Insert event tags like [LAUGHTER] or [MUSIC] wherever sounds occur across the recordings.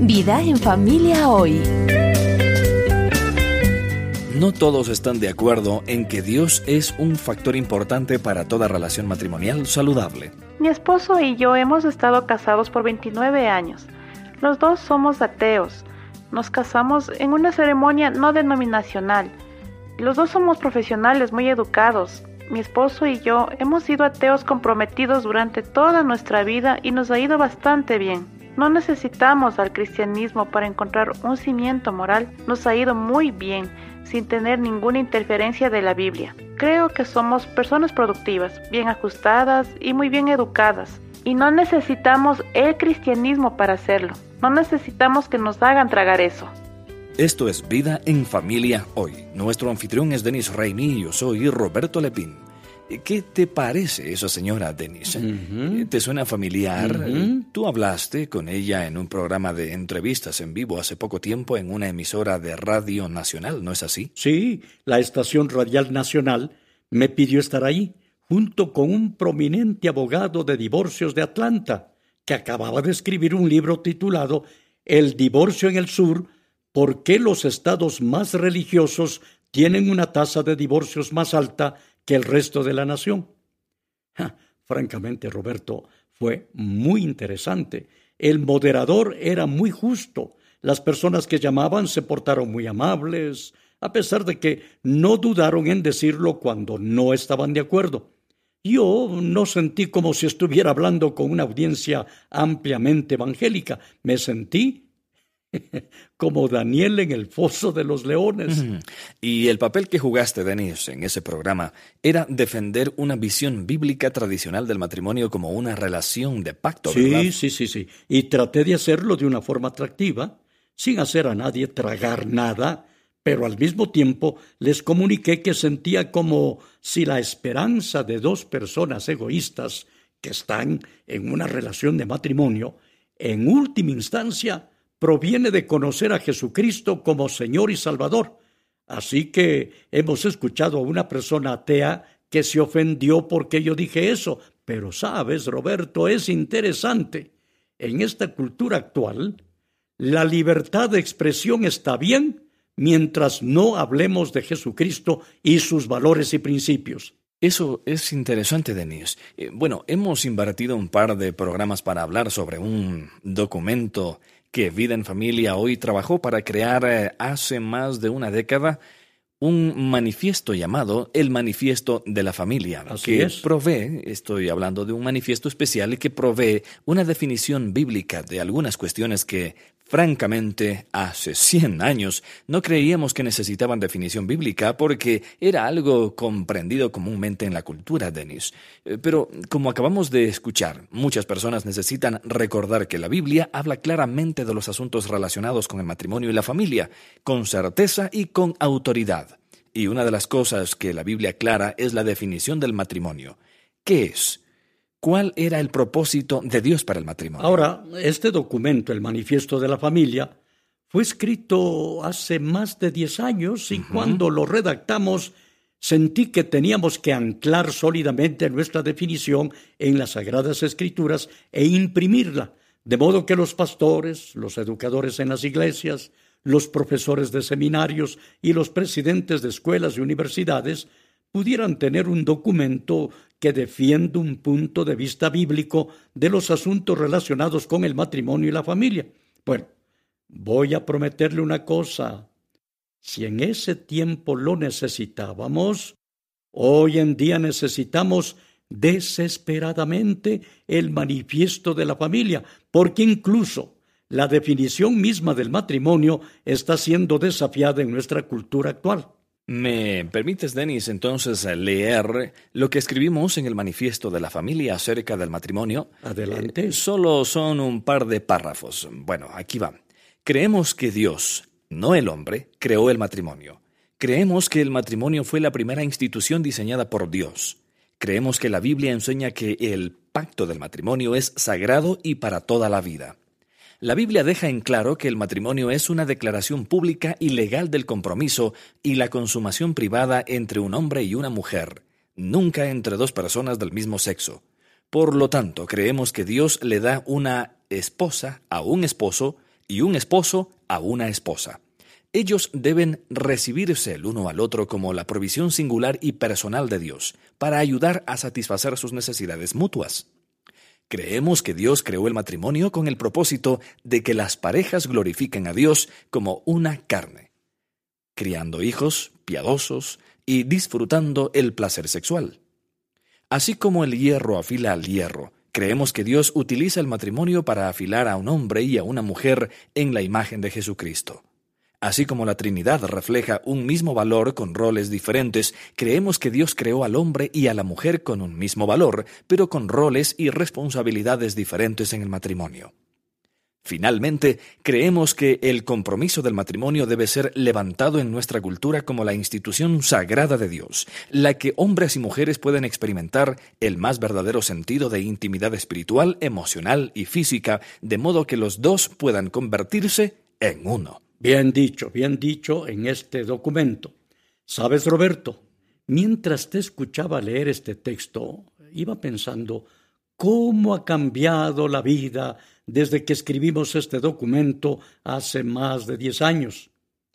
Vida en familia hoy. No todos están de acuerdo en que Dios es un factor importante para toda relación matrimonial saludable. Mi esposo y yo hemos estado casados por 29 años. Los dos somos ateos. Nos casamos en una ceremonia no denominacional. Los dos somos profesionales muy educados. Mi esposo y yo hemos sido ateos comprometidos durante toda nuestra vida y nos ha ido bastante bien. No necesitamos al cristianismo para encontrar un cimiento moral, nos ha ido muy bien, sin tener ninguna interferencia de la Biblia. Creo que somos personas productivas, bien ajustadas y muy bien educadas, y no necesitamos el cristianismo para hacerlo. No necesitamos que nos hagan tragar eso. Esto es Vida en Familia Hoy. Nuestro anfitrión es Denis Reini y yo soy Roberto Lepín. ¿Qué te parece esa señora, Denise? ¿Te suena familiar? Tú hablaste con ella en un programa de entrevistas en vivo hace poco tiempo en una emisora de Radio Nacional, ¿no es así? Sí, la estación radial nacional me pidió estar ahí, junto con un prominente abogado de divorcios de Atlanta, que acababa de escribir un libro titulado El divorcio en el sur, ¿por qué los estados más religiosos tienen una tasa de divorcios más alta que el resto de la nación. francamente, Roberto, fue muy interesante. El moderador era muy justo. Las personas que llamaban se portaron muy amables, a pesar de que no dudaron en decirlo cuando no estaban de acuerdo. Yo no sentí como si estuviera hablando con una audiencia ampliamente evangélica. Me sentí [LAUGHS] como Daniel en el foso de los leones. Y el papel que jugaste, Denis, en ese programa era defender una visión bíblica tradicional del matrimonio como una relación de pacto. Sí, sí, sí, sí. Y traté de hacerlo de una forma atractiva, sin hacer a nadie tragar nada, pero al mismo tiempo les comuniqué que sentía como si la esperanza de dos personas egoístas que están en una relación de matrimonio, en última instancia, proviene de conocer a Jesucristo como Señor y Salvador. Así que hemos escuchado a una persona atea que se ofendió porque yo dije eso. Pero sabes, Roberto, es interesante. En esta cultura actual, la libertad de expresión está bien mientras no hablemos de Jesucristo y sus valores y principios. Eso es interesante, Denis. Eh, bueno, hemos invertido un par de programas para hablar sobre un documento que Vida en Familia hoy trabajó para crear eh, hace más de una década un manifiesto llamado el Manifiesto de la Familia, que provee, estoy hablando de un manifiesto especial que provee una definición bíblica de algunas cuestiones que Francamente, hace 100 años no creíamos que necesitaban definición bíblica porque era algo comprendido comúnmente en la cultura, Denis. Eh, pero, como acabamos de escuchar, muchas personas necesitan recordar que la Biblia habla claramente de los asuntos relacionados con el matrimonio y la familia, con certeza y con autoridad. Y una de las cosas que la Biblia aclara es la definición del matrimonio. ¿Qué es? cuál era el propósito de Dios para el matrimonio. Ahora, este documento, el Manifiesto de la Familia, fue escrito hace más de diez años y cuando lo redactamos sentí que teníamos que anclar sólidamente nuestra definición en las Sagradas Escrituras e imprimirla, de modo que los pastores, los educadores en las iglesias, los profesores de seminarios y los presidentes de escuelas y universidades pudieran tener un documento que defienda un punto de vista bíblico de los asuntos relacionados con el matrimonio y la familia. Bueno, voy a prometerle una cosa. Si en ese tiempo lo necesitábamos, hoy en día necesitamos desesperadamente el manifiesto de la familia, porque incluso la definición misma del matrimonio está siendo desafiada en nuestra cultura actual. ¿Me permites, Denis, entonces leer lo que escribimos en el manifiesto de la familia acerca del matrimonio? Adelante. Eh, solo son un par de párrafos. Bueno, aquí va. Creemos que Dios, no el hombre, creó el matrimonio. Creemos que el matrimonio fue la primera institución diseñada por Dios. Creemos que la Biblia enseña que el pacto del matrimonio es sagrado y para toda la vida. La Biblia deja en claro que el matrimonio es una declaración pública y legal del compromiso y la consumación privada entre un hombre y una mujer, nunca entre dos personas del mismo sexo. Por lo tanto, creemos que Dios le da una esposa a un esposo y un esposo a una esposa. Ellos deben recibirse el uno al otro como la provisión singular y personal de Dios, para ayudar a satisfacer sus necesidades mutuas. Creemos que Dios creó el matrimonio con el propósito de que las parejas glorifiquen a Dios como una carne, criando hijos piadosos y disfrutando el placer sexual. Así como el hierro afila al hierro, creemos que Dios utiliza el matrimonio para afilar a un hombre y a una mujer en la imagen de Jesucristo. Así como la Trinidad refleja un mismo valor con roles diferentes, creemos que Dios creó al hombre y a la mujer con un mismo valor, pero con roles y responsabilidades diferentes en el matrimonio. Finalmente, creemos que el compromiso del matrimonio debe ser levantado en nuestra cultura como la institución sagrada de Dios, la que hombres y mujeres pueden experimentar el más verdadero sentido de intimidad espiritual, emocional y física, de modo que los dos puedan convertirse en uno. Bien dicho, bien dicho en este documento. Sabes, Roberto, mientras te escuchaba leer este texto, iba pensando cómo ha cambiado la vida desde que escribimos este documento hace más de diez años.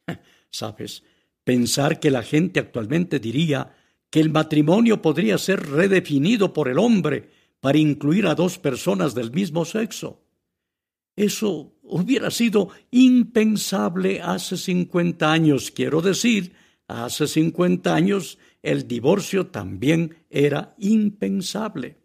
[LAUGHS] Sabes, pensar que la gente actualmente diría que el matrimonio podría ser redefinido por el hombre para incluir a dos personas del mismo sexo. Eso hubiera sido impensable hace cincuenta años. Quiero decir, hace cincuenta años el divorcio también era impensable.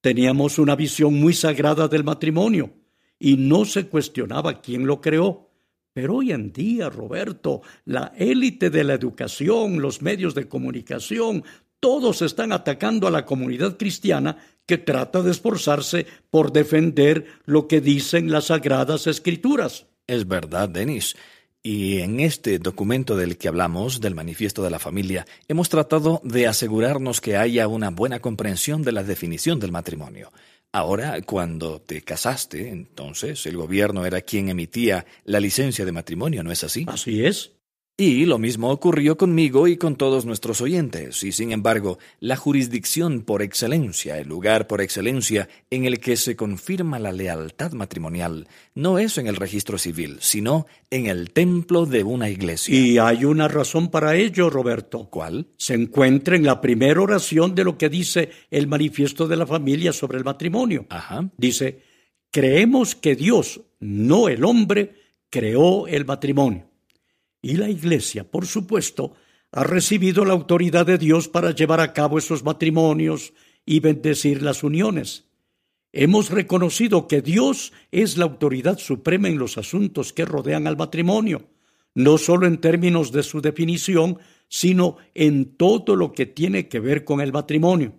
Teníamos una visión muy sagrada del matrimonio y no se cuestionaba quién lo creó. Pero hoy en día, Roberto, la élite de la educación, los medios de comunicación, todos están atacando a la comunidad cristiana que trata de esforzarse por defender lo que dicen las sagradas escrituras. Es verdad, Denis. Y en este documento del que hablamos, del Manifiesto de la Familia, hemos tratado de asegurarnos que haya una buena comprensión de la definición del matrimonio. Ahora, cuando te casaste, entonces el gobierno era quien emitía la licencia de matrimonio, ¿no es así? Así es. Y lo mismo ocurrió conmigo y con todos nuestros oyentes, y sin embargo, la jurisdicción por excelencia, el lugar por excelencia en el que se confirma la lealtad matrimonial, no es en el registro civil, sino en el templo de una iglesia. Y hay una razón para ello, Roberto. ¿Cuál? Se encuentra en la primera oración de lo que dice el manifiesto de la familia sobre el matrimonio. Ajá. Dice, creemos que Dios, no el hombre, creó el matrimonio y la Iglesia, por supuesto, ha recibido la autoridad de Dios para llevar a cabo esos matrimonios y bendecir las uniones. Hemos reconocido que Dios es la autoridad suprema en los asuntos que rodean al matrimonio, no solo en términos de su definición, sino en todo lo que tiene que ver con el matrimonio.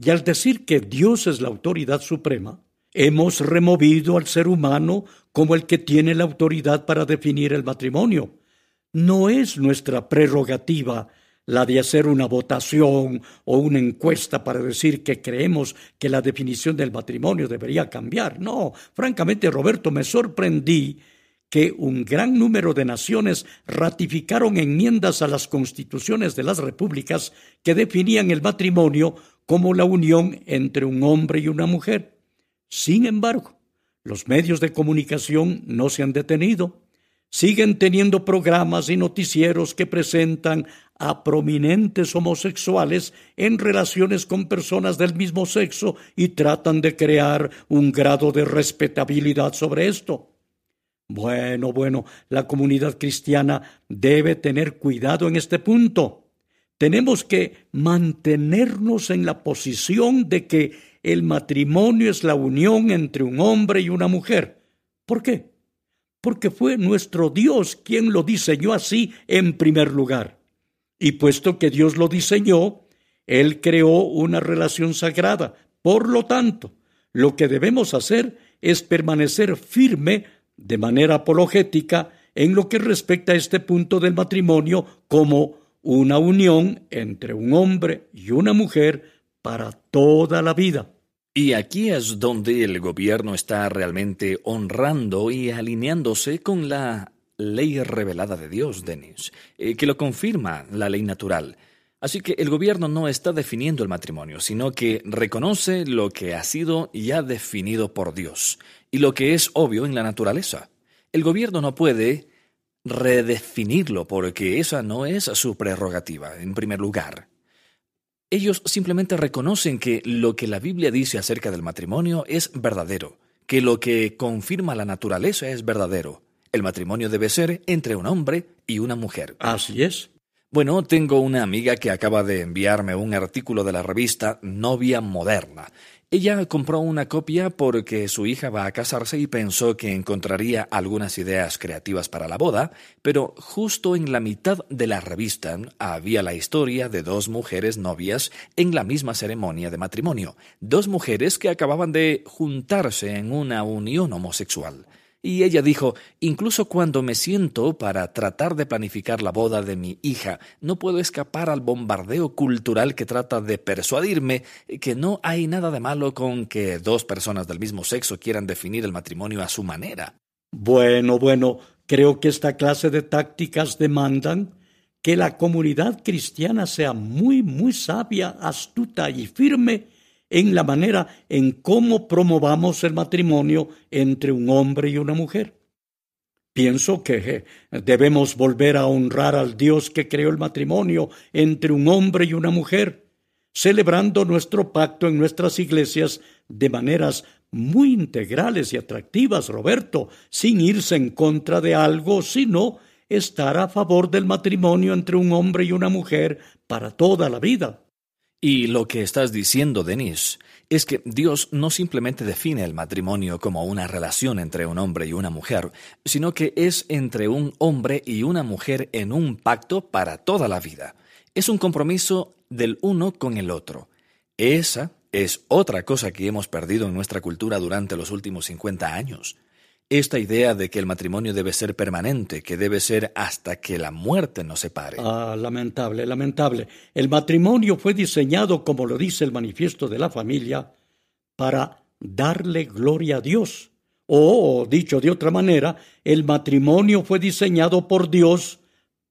Y al decir que Dios es la autoridad suprema, hemos removido al ser humano como el que tiene la autoridad para definir el matrimonio, no es nuestra prerrogativa la de hacer una votación o una encuesta para decir que creemos que la definición del matrimonio debería cambiar. No, francamente, Roberto, me sorprendí que un gran número de naciones ratificaron enmiendas a las constituciones de las repúblicas que definían el matrimonio como la unión entre un hombre y una mujer. Sin embargo, los medios de comunicación no se han detenido siguen teniendo programas y noticieros que presentan a prominentes homosexuales en relaciones con personas del mismo sexo y tratan de crear un grado de respetabilidad sobre esto. Bueno, bueno, la comunidad cristiana debe tener cuidado en este punto. Tenemos que mantenernos en la posición de que el matrimonio es la unión entre un hombre y una mujer. ¿Por qué? Porque fue nuestro Dios quien lo diseñó así en primer lugar. Y puesto que Dios lo diseñó, Él creó una relación sagrada. Por lo tanto, lo que debemos hacer es permanecer firme de manera apologética en lo que respecta a este punto del matrimonio como una unión entre un hombre y una mujer para toda la vida. Y aquí es donde el gobierno está realmente honrando y alineándose con la ley revelada de Dios, Denis, eh, que lo confirma la ley natural. Así que el gobierno no está definiendo el matrimonio, sino que reconoce lo que ha sido ya definido por Dios y lo que es obvio en la naturaleza. El gobierno no puede redefinirlo porque esa no es su prerrogativa, en primer lugar. Ellos simplemente reconocen que lo que la Biblia dice acerca del matrimonio es verdadero, que lo que confirma la naturaleza es verdadero. El matrimonio debe ser entre un hombre y una mujer. Así es. Bueno, tengo una amiga que acaba de enviarme un artículo de la revista Novia Moderna. Ella compró una copia porque su hija va a casarse y pensó que encontraría algunas ideas creativas para la boda, pero justo en la mitad de la revista había la historia de dos mujeres novias en la misma ceremonia de matrimonio, dos mujeres que acababan de juntarse en una unión homosexual. Y ella dijo, incluso cuando me siento para tratar de planificar la boda de mi hija, no puedo escapar al bombardeo cultural que trata de persuadirme que no hay nada de malo con que dos personas del mismo sexo quieran definir el matrimonio a su manera. Bueno, bueno, creo que esta clase de tácticas demandan que la comunidad cristiana sea muy, muy sabia, astuta y firme en la manera en cómo promovamos el matrimonio entre un hombre y una mujer. Pienso que debemos volver a honrar al Dios que creó el matrimonio entre un hombre y una mujer, celebrando nuestro pacto en nuestras iglesias de maneras muy integrales y atractivas, Roberto, sin irse en contra de algo, sino estar a favor del matrimonio entre un hombre y una mujer para toda la vida. Y lo que estás diciendo, Denis, es que Dios no simplemente define el matrimonio como una relación entre un hombre y una mujer, sino que es entre un hombre y una mujer en un pacto para toda la vida. Es un compromiso del uno con el otro. Esa es otra cosa que hemos perdido en nuestra cultura durante los últimos 50 años. Esta idea de que el matrimonio debe ser permanente, que debe ser hasta que la muerte nos separe. Ah, lamentable, lamentable. El matrimonio fue diseñado, como lo dice el manifiesto de la familia, para darle gloria a Dios. O, dicho de otra manera, el matrimonio fue diseñado por Dios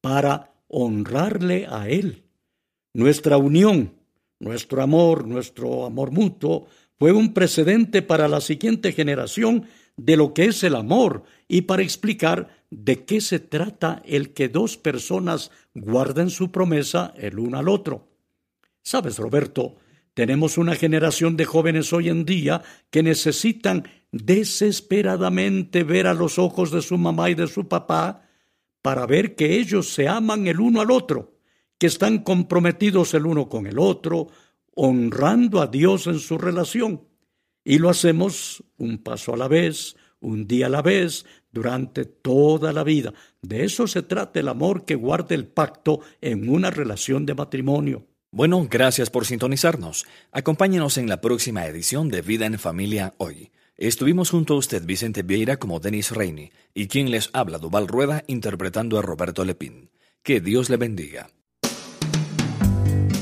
para honrarle a Él. Nuestra unión, nuestro amor, nuestro amor mutuo, fue un precedente para la siguiente generación de lo que es el amor y para explicar de qué se trata el que dos personas guarden su promesa el uno al otro. Sabes, Roberto, tenemos una generación de jóvenes hoy en día que necesitan desesperadamente ver a los ojos de su mamá y de su papá para ver que ellos se aman el uno al otro, que están comprometidos el uno con el otro, honrando a Dios en su relación. Y lo hacemos un paso a la vez, un día a la vez, durante toda la vida. De eso se trata el amor que guarda el pacto en una relación de matrimonio. Bueno, gracias por sintonizarnos. Acompáñenos en la próxima edición de Vida en Familia hoy. Estuvimos junto a usted, Vicente Vieira, como Denis Reini, y quien les habla, Duval Rueda, interpretando a Roberto Lepín. Que Dios le bendiga.